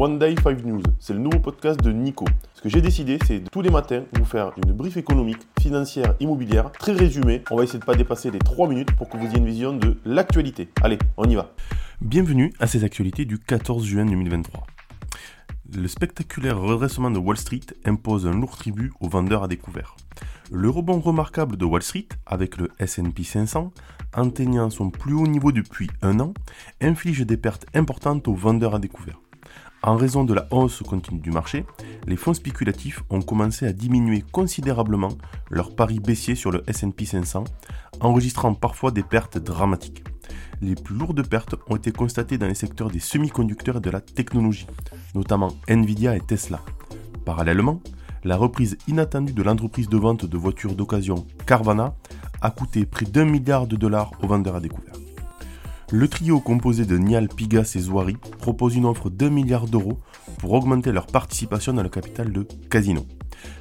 One Day 5 News, c'est le nouveau podcast de Nico. Ce que j'ai décidé, c'est tous les matins vous faire une brief économique, financière, immobilière, très résumée. On va essayer de ne pas dépasser les 3 minutes pour que vous ayez une vision de l'actualité. Allez, on y va. Bienvenue à ces actualités du 14 juin 2023. Le spectaculaire redressement de Wall Street impose un lourd tribut aux vendeurs à découvert. Le rebond remarquable de Wall Street, avec le SP 500, atteignant son plus haut niveau depuis un an, inflige des pertes importantes aux vendeurs à découvert. En raison de la hausse continue du marché, les fonds spéculatifs ont commencé à diminuer considérablement leur pari baissier sur le SP 500, enregistrant parfois des pertes dramatiques. Les plus lourdes pertes ont été constatées dans les secteurs des semi-conducteurs et de la technologie, notamment Nvidia et Tesla. Parallèlement, la reprise inattendue de l'entreprise de vente de voitures d'occasion Carvana a coûté près d'un milliard de dollars aux vendeurs à découvert. Le trio composé de Nial, Pigas et Zouari propose une offre d'un milliard d'euros pour augmenter leur participation dans le capital de Casino.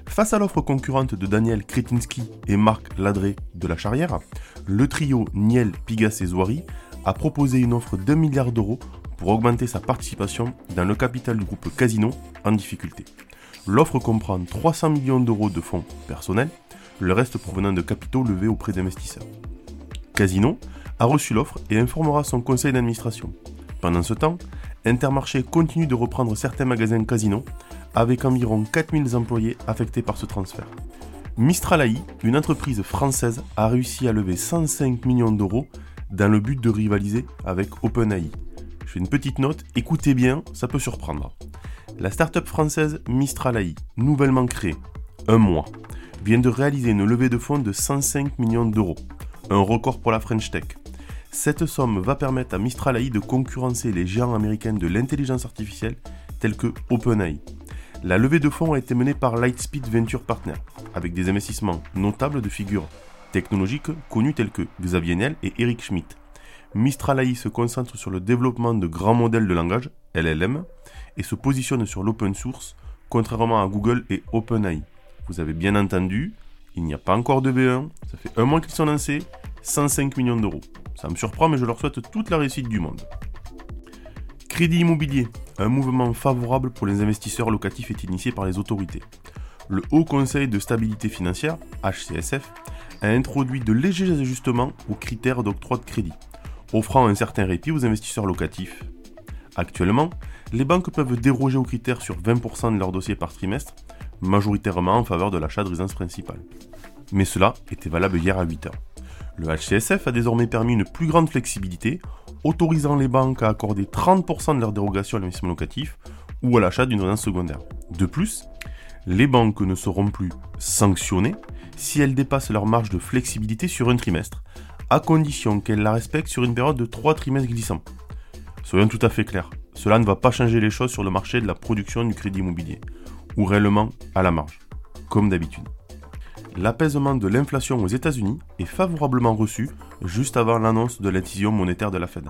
Face à l'offre concurrente de Daniel Kretinsky et Marc Ladré de la Charrière, le trio Niel, Pigas et Zouari a proposé une offre d'un milliard d'euros pour augmenter sa participation dans le capital du groupe Casino en difficulté. L'offre comprend 300 millions d'euros de fonds personnels, le reste provenant de capitaux levés auprès d'investisseurs. Casino a reçu l'offre et informera son conseil d'administration. Pendant ce temps, Intermarché continue de reprendre certains magasins Casino avec environ 4000 employés affectés par ce transfert. Mistral AI, une entreprise française, a réussi à lever 105 millions d'euros dans le but de rivaliser avec OpenAI. Je fais une petite note, écoutez bien, ça peut surprendre. La start-up française Mistral AI, nouvellement créée, un mois, vient de réaliser une levée de fonds de 105 millions d'euros, un record pour la French Tech. Cette somme va permettre à Mistral AI de concurrencer les géants américains de l'intelligence artificielle tels que OpenAI. La levée de fonds a été menée par Lightspeed Venture Partners, avec des investissements notables de figures technologiques connues telles que Xavier Niel et Eric Schmidt. Mistral AI se concentre sur le développement de grands modèles de langage, LLM, et se positionne sur l'open source, contrairement à Google et OpenAI. Vous avez bien entendu, il n'y a pas encore de V1, ça fait un mois qu'ils sont lancés, 105 millions d'euros. Ça me surprend, mais je leur souhaite toute la réussite du monde. Crédit immobilier, un mouvement favorable pour les investisseurs locatifs est initié par les autorités. Le Haut Conseil de stabilité financière, HCSF, a introduit de légers ajustements aux critères d'octroi de crédit, offrant un certain répit aux investisseurs locatifs. Actuellement, les banques peuvent déroger aux critères sur 20% de leurs dossiers par trimestre, majoritairement en faveur de l'achat de résidence principale. Mais cela était valable hier à 8 heures. Le HCSF a désormais permis une plus grande flexibilité, autorisant les banques à accorder 30% de leur dérogation à l'investissement locatif ou à l'achat d'une résidence secondaire. De plus, les banques ne seront plus sanctionnées si elles dépassent leur marge de flexibilité sur un trimestre, à condition qu'elles la respectent sur une période de 3 trimestres glissants. Soyons tout à fait clairs, cela ne va pas changer les choses sur le marché de la production du crédit immobilier, ou réellement à la marge, comme d'habitude l'apaisement de l'inflation aux États-Unis est favorablement reçu juste avant l'annonce de l'incision monétaire de la Fed.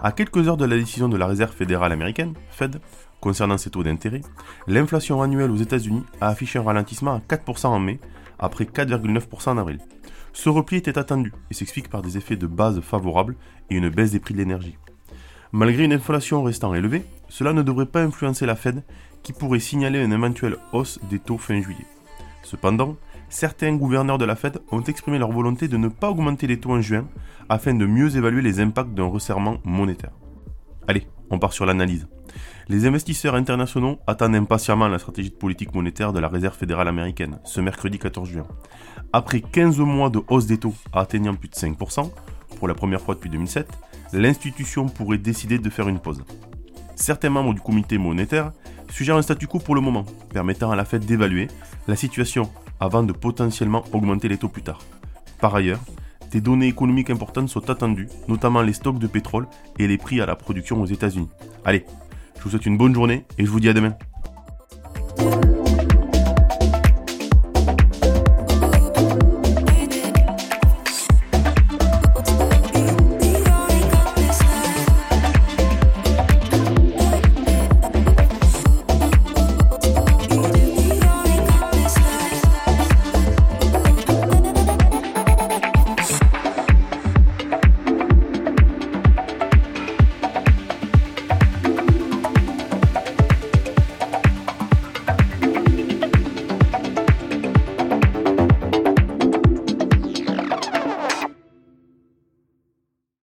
À quelques heures de la décision de la Réserve fédérale américaine, Fed, concernant ses taux d'intérêt, l'inflation annuelle aux États-Unis a affiché un ralentissement à 4% en mai, après 4,9% en avril. Ce repli était attendu et s'explique par des effets de base favorables et une baisse des prix de l'énergie. Malgré une inflation restant élevée, cela ne devrait pas influencer la Fed qui pourrait signaler une éventuelle hausse des taux fin juillet. Cependant, certains gouverneurs de la Fed ont exprimé leur volonté de ne pas augmenter les taux en juin afin de mieux évaluer les impacts d'un resserrement monétaire. Allez, on part sur l'analyse. Les investisseurs internationaux attendent impatiemment la stratégie de politique monétaire de la Réserve fédérale américaine ce mercredi 14 juin. Après 15 mois de hausse des taux atteignant plus de 5%, pour la première fois depuis 2007, l'institution pourrait décider de faire une pause. Certains membres du comité monétaire suggèrent un statu quo pour le moment, permettant à la Fed d'évaluer la situation avant de potentiellement augmenter les taux plus tard. Par ailleurs, des données économiques importantes sont attendues, notamment les stocks de pétrole et les prix à la production aux États-Unis. Allez, je vous souhaite une bonne journée et je vous dis à demain.